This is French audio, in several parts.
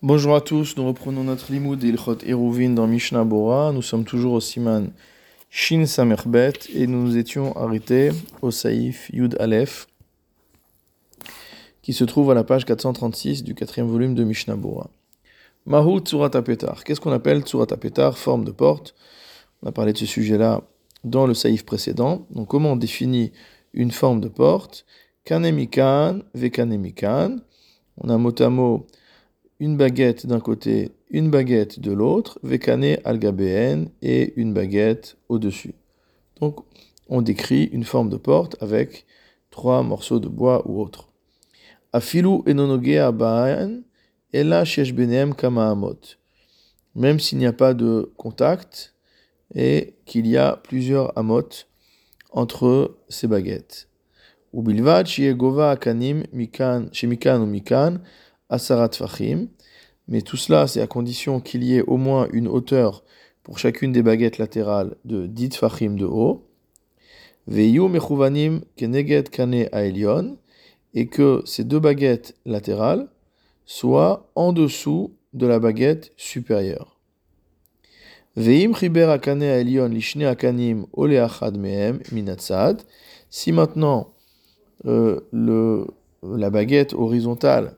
Bonjour à tous, nous reprenons notre limoud Ilchot Eruvin dans Mishnah Bora. Nous sommes toujours au Siman Shin Samerbet et nous nous étions arrêtés au Saïf Yud Aleph qui se trouve à la page 436 du quatrième volume de Mishnah Bora. Mahu Tsurat. Qu'est-ce qu'on appelle Tsurat Forme de porte? On a parlé de ce sujet-là dans le Saïf précédent. Donc comment on définit une forme de porte? Kanemikan, Vekanemikan. On a mot à mot une baguette d'un côté, une baguette de l'autre, vekane algabéen et une baguette au-dessus. Donc on décrit une forme de porte avec trois morceaux de bois ou autre. Afilu enonoge abaan ela benem kamaamot. Même s'il n'y a pas de contact et qu'il y a plusieurs amot entre ces baguettes. Ubilvad gova akanim mikan, ou mikan, asarat fachim. Mais tout cela, c'est à condition qu'il y ait au moins une hauteur pour chacune des baguettes latérales de 10 fachim de haut. Veyu mechuvanim keneget kane aelion. Et que ces deux baguettes latérales soient en dessous de la baguette supérieure. Veim chiber akane aelion lishne akanim oleachad mehem minatzad. Si maintenant euh, le, la baguette horizontale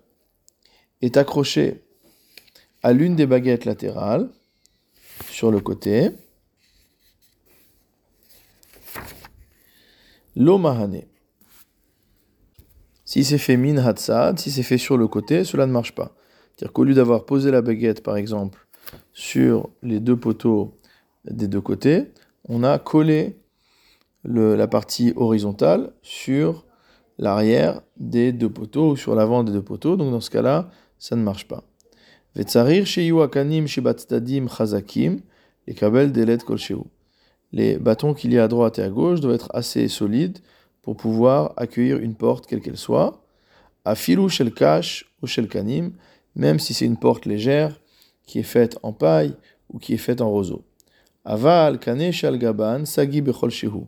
est accroché à l'une des baguettes latérales sur le côté. L'omahane. Si c'est fait min hatsad, si c'est fait sur le côté, cela ne marche pas. C'est-à-dire qu'au lieu d'avoir posé la baguette, par exemple, sur les deux poteaux des deux côtés, on a collé la partie horizontale sur l'arrière des deux poteaux ou sur l'avant des deux poteaux. Donc dans ce cas-là, ça ne marche pas. Les bâtons qu'il y a à droite et à gauche doivent être assez solides pour pouvoir accueillir une porte quelle qu'elle soit. Afilu shel kash ou shel kanim, même si c'est une porte légère qui est faite en paille ou qui est faite en roseau. Aval kane shel gaban sagi bechol shehu.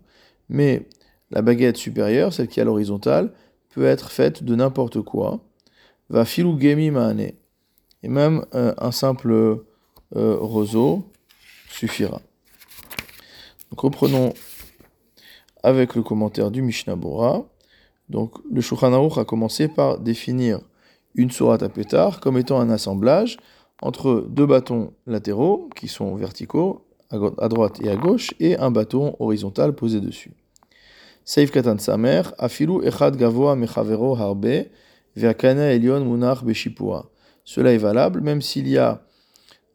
Mais la baguette supérieure, celle qui est à l'horizontale, peut être faite de n'importe quoi va filou gemi maane. Et même euh, un simple euh, roseau suffira. Reprenons avec le commentaire du Mishnah Bora. Donc le Shulchan a commencé par définir une sourate à pétard comme étant un assemblage entre deux bâtons latéraux qui sont verticaux à droite et à gauche et un bâton horizontal posé dessus. Seif katan samer, echad gavoa mechavero harbe, cela est valable même s'il y a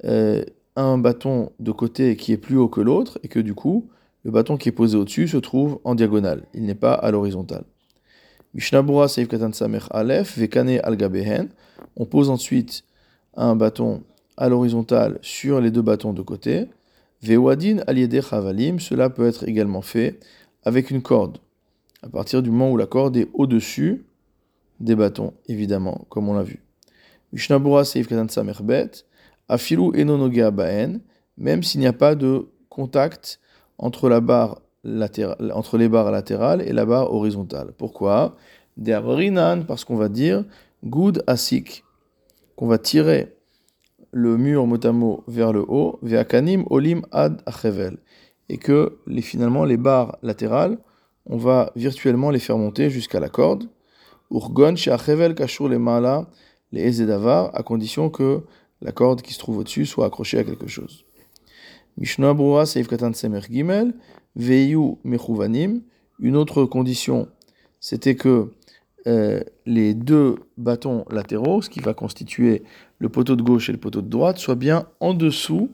euh, un bâton de côté qui est plus haut que l'autre et que du coup, le bâton qui est posé au-dessus se trouve en diagonale. Il n'est pas à l'horizontale. Mishnabura Seif Katan Samer Aleph, Vekane al On pose ensuite un bâton à l'horizontale sur les deux bâtons de côté. Vewadin Aliede Chavalim, cela peut être également fait avec une corde. À partir du moment où la corde est au-dessus des bâtons, évidemment, comme on l'a vu. Mishnabura Seif Katan Samerbet, Afilu Enonoge Baen, même s'il n'y a pas de contact entre, la barre latérale, entre les barres latérales et la barre horizontale. Pourquoi? Parce qu'on va dire Good Asik, qu'on va tirer le mur motamo vers le haut, Veakanim Olim Ad Achevel, et que finalement les barres latérales, on va virtuellement les faire monter jusqu'à la corde. Urgon she'achevel kashur les ezedavar, à condition que la corde qui se trouve au-dessus soit accrochée à quelque chose. Mishnah Brura Seif Katan Semer Gimel, Veyu Mechuvanim. Une autre condition, c'était que euh, les deux bâtons latéraux, ce qui va constituer le poteau de gauche et le poteau de droite, soient bien en dessous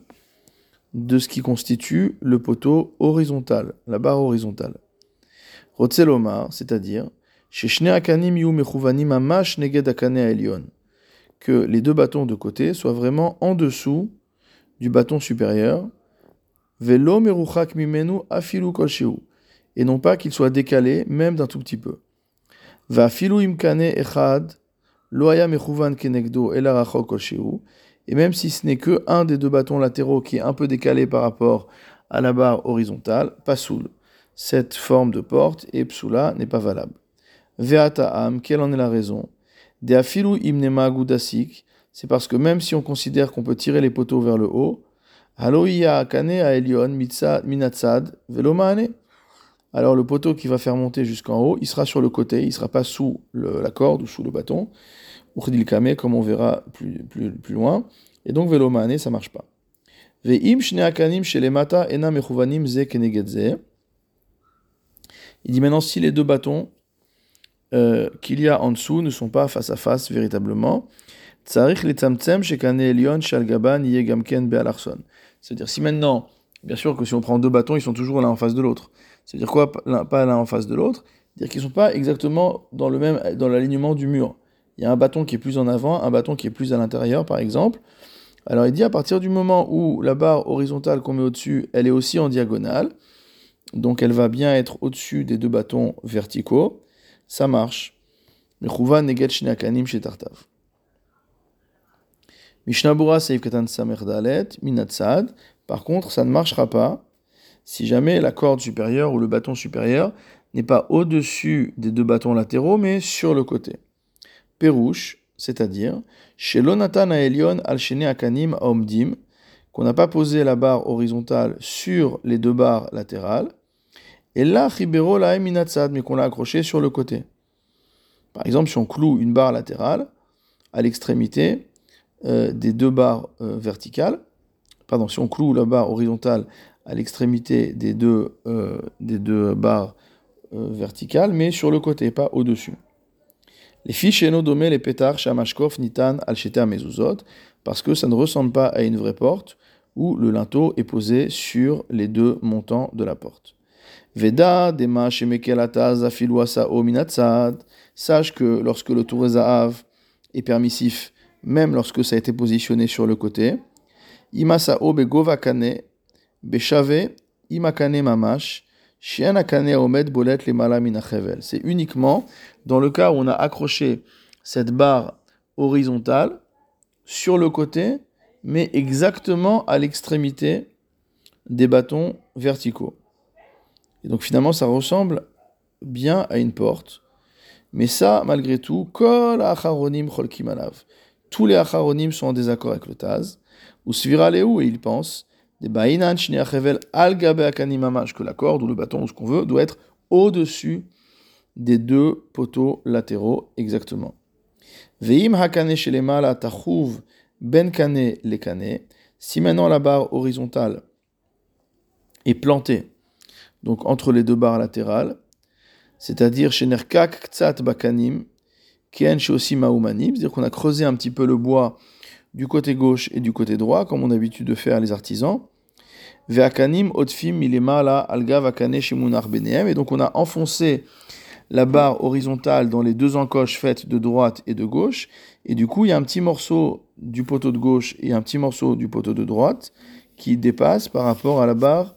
de ce qui constitue le poteau horizontal, la barre horizontale. Rotzelomar, c'est-à-dire que les deux bâtons de côté soient vraiment en dessous du bâton supérieur, velo mimenu afilu et non pas qu'ils soient décalés même d'un tout petit peu. Va filu imkane echad loaya mechuvan kenegdo et même si ce n'est que un des deux bâtons latéraux qui est un peu décalé par rapport à la barre horizontale, pasoul. Cette forme de porte et psula n'est pas valable. Ve'ata'am, quelle en est la raison? De afilu imnema c'est parce que même si on considère qu'on peut tirer les poteaux vers le haut, Kane a Minatsad Velomane. Alors le poteau qui va faire monter jusqu'en haut, il sera sur le côté, il ne sera pas sous la corde ou sous le bâton. Ou Kame, comme on verra plus, plus, plus loin. Et donc Velomane, ça marche pas. Ve'im Shne Shelemata Ena Mechuvanim Ze. Il dit maintenant si les deux bâtons euh, qu'il y a en dessous ne sont pas face à face véritablement, c'est-à-dire si maintenant, bien sûr que si on prend deux bâtons, ils sont toujours l'un en face de l'autre. C'est-à-dire quoi, pas l'un en face de l'autre? Dire qu'ils ne sont pas exactement dans le même, dans l'alignement du mur. Il y a un bâton qui est plus en avant, un bâton qui est plus à l'intérieur, par exemple. Alors il dit à partir du moment où la barre horizontale qu'on met au-dessus, elle est aussi en diagonale, donc elle va bien être au-dessus des deux bâtons verticaux, ça marche. neget chez Tartav. Mishnabura Seif Katan Samerdalet, Minatsad. Par contre, ça ne marchera pas si jamais la corde supérieure ou le bâton supérieur n'est pas au-dessus des deux bâtons latéraux, mais sur le côté. Perouche, c'est-à-dire, chez Lonatan Aelion al Akanim Aomdim, qu'on n'a pas posé la barre horizontale sur les deux barres latérales, et là, Chibero la mais qu'on l'a accroché sur le côté. Par exemple, si on cloue une barre latérale à l'extrémité, euh, des deux barres euh, verticales. Pardon, si on cloue la barre horizontale à l'extrémité des deux, euh, barres verticales, mais sur le côté, pas au-dessus. Les fiches domé les pétards, shamashkov, nitan, alcheta, mezuzot, parce que ça ne ressemble pas à une vraie porte où le linteau est posé sur les deux montants de la porte. Veda, dema, shemekelata, zafiluasa, minatsad. Sache que lorsque le tour est permissif même lorsque ça a été positionné sur le côté. Imasao begovakane, beshave, imakane mamash, shianakane omed bolet le minachevel. C'est uniquement dans le cas où on a accroché cette barre horizontale sur le côté, mais exactement à l'extrémité des bâtons verticaux. Et donc finalement, ça ressemble bien à une porte. Mais ça, malgré tout, kol acharonim cholkimalav tous les acharonim sont en désaccord avec le Taz. Ou Svira et il pense des Ba'inan al que la corde ou le bâton ou ce qu'on veut doit être au-dessus des deux poteaux latéraux exactement. Veim hakane shelemala tachuv ben kane le kane. Si maintenant la barre horizontale est plantée, donc entre les deux barres latérales, c'est-à-dire chez nerkak ktsat bakanim, Kien aussi c'est-à-dire qu'on a creusé un petit peu le bois du côté gauche et du côté droit, comme on a l'habitude de faire les artisans. Veakanim otfim la alga vakane shimunar beneem, et donc on a enfoncé la barre horizontale dans les deux encoches faites de droite et de gauche, et du coup il y a un petit morceau du poteau de gauche et un petit morceau du poteau de droite qui dépasse par rapport à la barre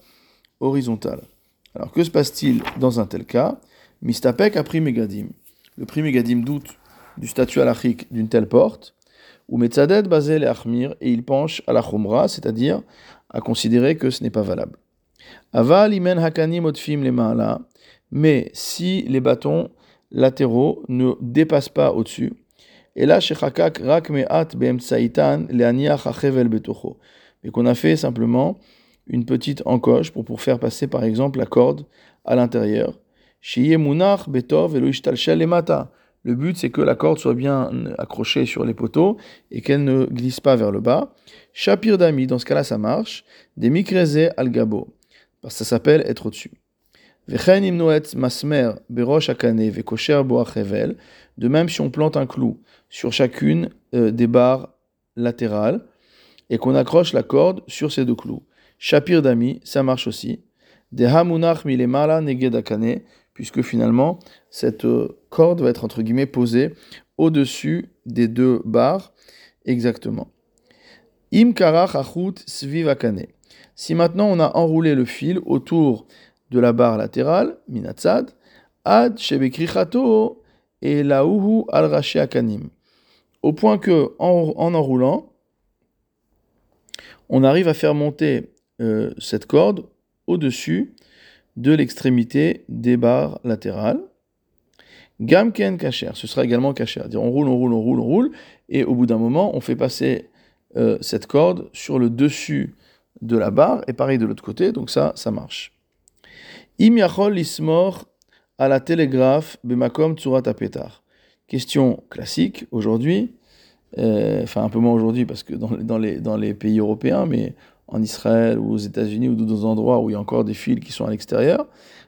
horizontale. Alors que se passe-t-il dans un tel cas? Mistapek a pris Megadim. Le prix Megadim doute du statut halachique d'une telle porte, ou Metzadet basé les Achmir, et il penche à la Khumra, c'est-à-dire à considérer que ce n'est pas valable. Aval imen hakanim otfim les là, mais si les bâtons latéraux ne dépassent pas au-dessus, et là, shechakak rak me'at be'emtsaitan le'aniach achevel betocho, mais qu'on a fait simplement une petite encoche pour, pour faire passer par exemple la corde à l'intérieur. Le but, c'est que la corde soit bien accrochée sur les poteaux et qu'elle ne glisse pas vers le bas. Shapir d'ami, dans ce cas-là, ça marche. Des mikreze al gabo, parce que ça s'appelle être au-dessus. masmer berosh akane vekosher De même, si on plante un clou sur chacune euh, des barres latérales et qu'on accroche la corde sur ces deux clous. Shapir d'ami, ça marche aussi. De hamunach milemala negedakane, puisque finalement, cette euh, corde va être entre guillemets posée au-dessus des deux barres exactement. Im svivakane. Si maintenant on a enroulé le fil autour de la barre latérale, minatsad, ad shebekrichato et lauhu al akanim. Au point que, en, enroulant, on arrive à faire monter euh, cette corde au-dessus de l'extrémité des barres latérales. Gamken kacher, ce sera également kacher. On roule, on roule, on roule, on roule, et au bout d'un moment, on fait passer euh, cette corde sur le dessus de la barre, et pareil de l'autre côté, donc ça, ça marche. Im yachol lismor à la télégraphe bemakom tsurat apetar. Question classique aujourd'hui, euh, enfin un peu moins aujourd'hui parce que dans, dans, les, dans les pays européens, mais en Israël ou aux États-Unis ou d'autres endroits où il y a encore des fils qui sont à l'extérieur,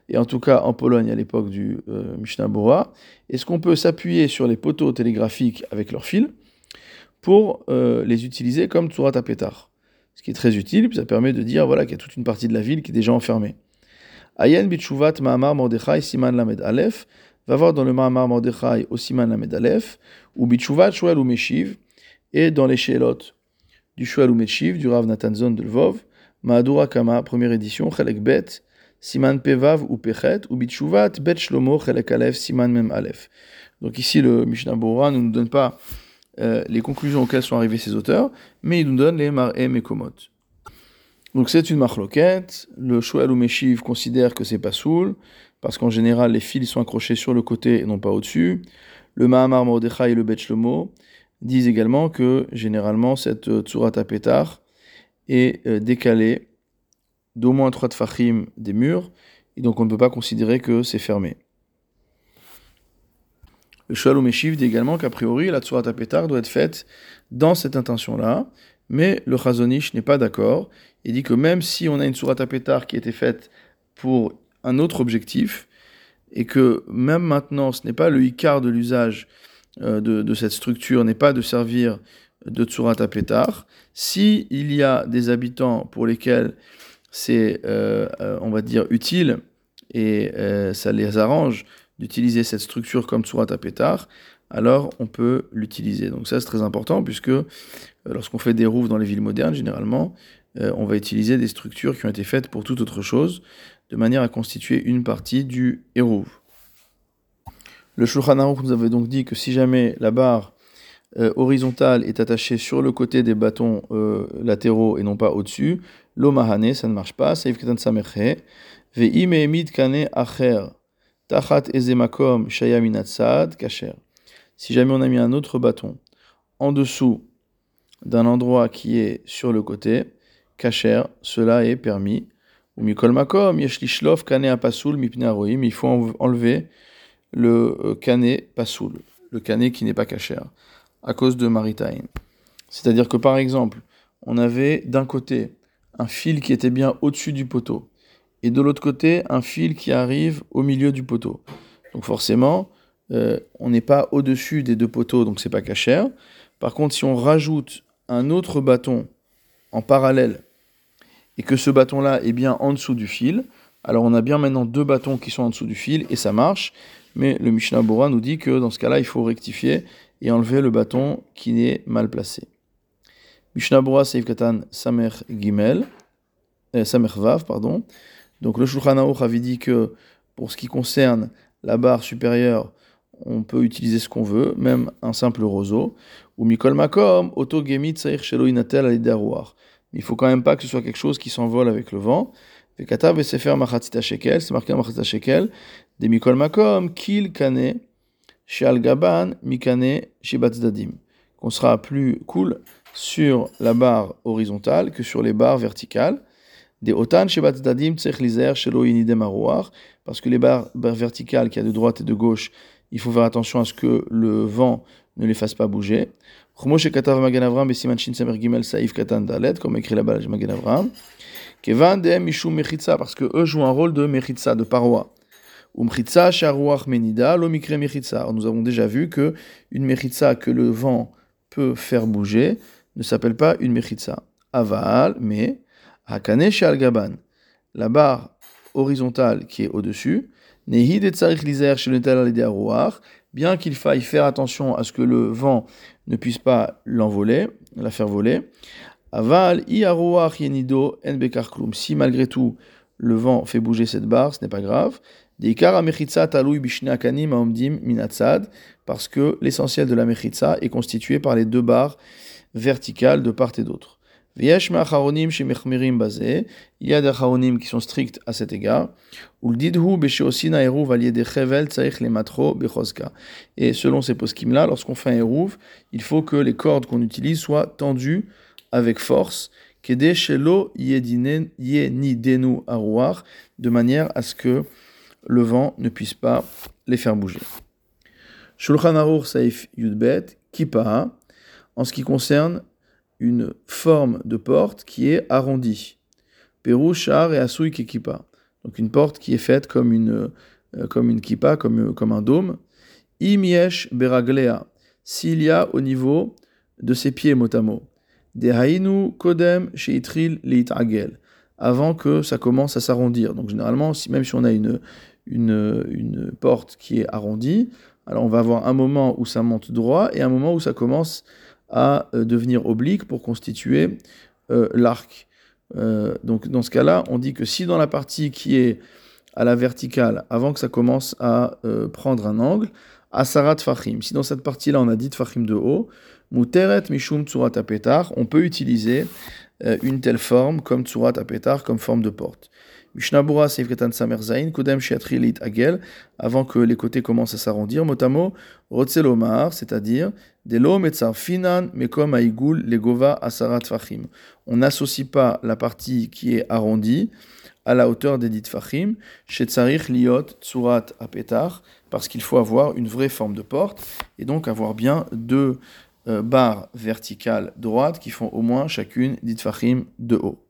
et en tout cas en Pologne à l'époque du euh, Mishnah Bora, est-ce qu'on peut s'appuyer sur les poteaux télégraphiques avec leurs fils pour euh, les utiliser comme Tsurat Apetar Ce qui est très utile, puis ça permet de dire voilà, qu'il y a toute une partie de la ville qui est déjà enfermée. Ayen Bichuvat Mahamar Mordechai Siman Lamed Aleph va voir dans le Mahamar Mordechai au Siman Lamed Aleph, ou Bichuvat Shuel ou Meshiv, et dans les Shelot du Shuel ou Meshiv, du Rav Natanzon de Lvov, Mahadura Kama, première édition, Chelek Bet, Siman Pevav ou Pechet, ou Bichuvat Bet Shlomo Chelek Aleph, Siman Mem Aleph. Donc ici, le Mishnah Bora ne nous donne pas euh, les conclusions auxquelles sont arrivés ces auteurs, mais il nous donne les Mar'em et Komot. Donc c'est une marloquette. Le Shoel ou Meshiv considère que c'est pas soul, parce qu'en général les fils sont accrochés sur le côté et non pas au-dessus. Le Mahamar Mordechai et le Bet disent également que généralement cette euh, Tsurat Petar est euh, décalée d'au moins trois tfachim des murs, et donc on ne peut pas considérer que c'est fermé. Le Meshiv dit également qu'a priori la Tsurat Petar doit être faite dans cette intention-là, mais le Chazonish n'est pas d'accord. Il dit que même si on a une sourate à pétard qui a été faite pour un autre objectif, et que même maintenant, ce n'est pas le Icar de l'usage euh, de, cette structure, n'est pas de servir de tsurat à pétard, si il y a des habitants pour lesquels c'est, euh, euh, on va dire, utile, et ça les arrange d'utiliser cette structure comme tsurat à pétard, alors on peut l'utiliser. Donc ça c'est très important puisque lorsqu'on fait des rouves dans les villes modernes, généralement, on va utiliser des structures qui ont été faites pour toute autre chose, de manière à constituer une partie du hérouve. Le Shulchan nous avait donc dit que si jamais la barre euh, horizontale est attachée sur le côté des bâtons euh, latéraux et non pas au-dessus, l'omahane, ça ne marche pas, saif ketan samerche, ve'im kane acher, tachat ezemakom shayaminatsad kacher. Si jamais on a mis un autre bâton en dessous d'un endroit qui est sur le côté, kacher, cela est permis. Ou mikol makom, yeshlishlov kane pasoul mipne il faut enlever le euh, kané pasoul, le kané qui n'est pas kacher, à cause de maritain. C'est-à-dire que par exemple, on avait d'un côté un fil qui était bien au-dessus du poteau, et de l'autre côté un fil qui arrive au milieu du poteau. Donc forcément, euh, on n'est pas au-dessus des deux poteaux, donc c'est pas kacher. Par contre, si on rajoute un autre bâton en parallèle et que ce bâton-là est bien en dessous du fil, alors on a bien maintenant deux bâtons qui sont en dessous du fil et ça marche, mais le Mishnah Bora nous dit que dans ce cas-là, il faut rectifier et enlever le bâton qui est mal placé. Mishnah Bora Seif Katan Samer Gimel, euh, Samer Vav, pardon. Donc le Shulchan Aruch avait dit que pour ce qui concerne la barre supérieure, on peut utiliser ce qu'on veut, même un simple roseau. Ou Mikol Makom, Auto Gemit Sair Shelo Inatel il faut quand même pas que ce soit quelque chose qui s'envole avec le vent. Vekatav Shekel, c'est marqué Machatzita Shekel, des Mikol Makom, Kil Kane, Sheal Gaban, Mikane, Dadim. Qu'on sera plus cool sur la barre horizontale que sur les barres verticales. Des Otan Dadim, Tsech Lizer, Shelo Inidem parce que les barres, verticales qu'il y a de droite et de gauche, il faut faire attention à ce que le vent ne les fasse pas bouger. Comme écrit là-bas Magen Avram. parce que eux jouent un rôle de mechitza, de paroi. Nous avons déjà vu que une mechitza que le vent peut faire bouger ne s'appelle pas une mechitza. Aval, mais hakane shal gaban. La barre horizontale qui est au-dessus, bien qu'il faille faire attention à ce que le vent ne puisse pas l'envoler, la faire voler. Aval, yenido, en Si malgré tout, le vent fait bouger cette barre, ce n'est pas grave. Parce que l'essentiel de la mechitza est constitué par les deux barres verticales de part et d'autre. Il y a des acharonim qui sont stricts à cet égard. Et selon ces poskim là, lorsqu'on fait un eruv, il faut que les cordes qu'on utilise soient tendues avec force. De manière à ce que le vent ne puisse pas les faire bouger. Shulchan Aruch Saif Yudbet, Kippa, en ce qui concerne une forme de porte qui est arrondie. Peru, Shar et Asui Kippa. Donc une porte qui est faite comme une, euh, comme une kippa, comme, comme un dôme. Imiesh Beraglea, s'il y a au niveau de ses pieds motamo. Dehainu Kodem Sheitril Leitagel, avant que ça commence à s'arrondir. Donc généralement, même si on a une, une, porte qui est arrondie, alors on va avoir un moment où ça monte droit et un moment où ça commence à euh, devenir oblique pour constituer euh, l'arc. Euh, donc dans ce cas-là, on dit que si dans la partie qui est à la verticale, avant que ça commence à prendre un angle, asarat fachim, si dans cette partie-là on a dit fachim de haut, muteret mishum tsurat on peut utiliser une telle forme comme tsurat apetar, comme forme de porte. Mishnabura Seifretan Samerzain, Kodem Sheatrilit Agel, avant que les côtés commencent à s'arrondir, motamo Rotzelomar, c'est-à-dire Delo Metzar Finan, Mekom Aigul, Legova Asarat Fachim. On n'associe pas la partie qui est arrondie à la hauteur des dit Fachim, Shetzarich Liot Tsurat Apetar, parce qu'il faut avoir une vraie forme de porte, et donc avoir bien deux euh, barres verticales droites qui font au moins chacune dit Fachim de haut.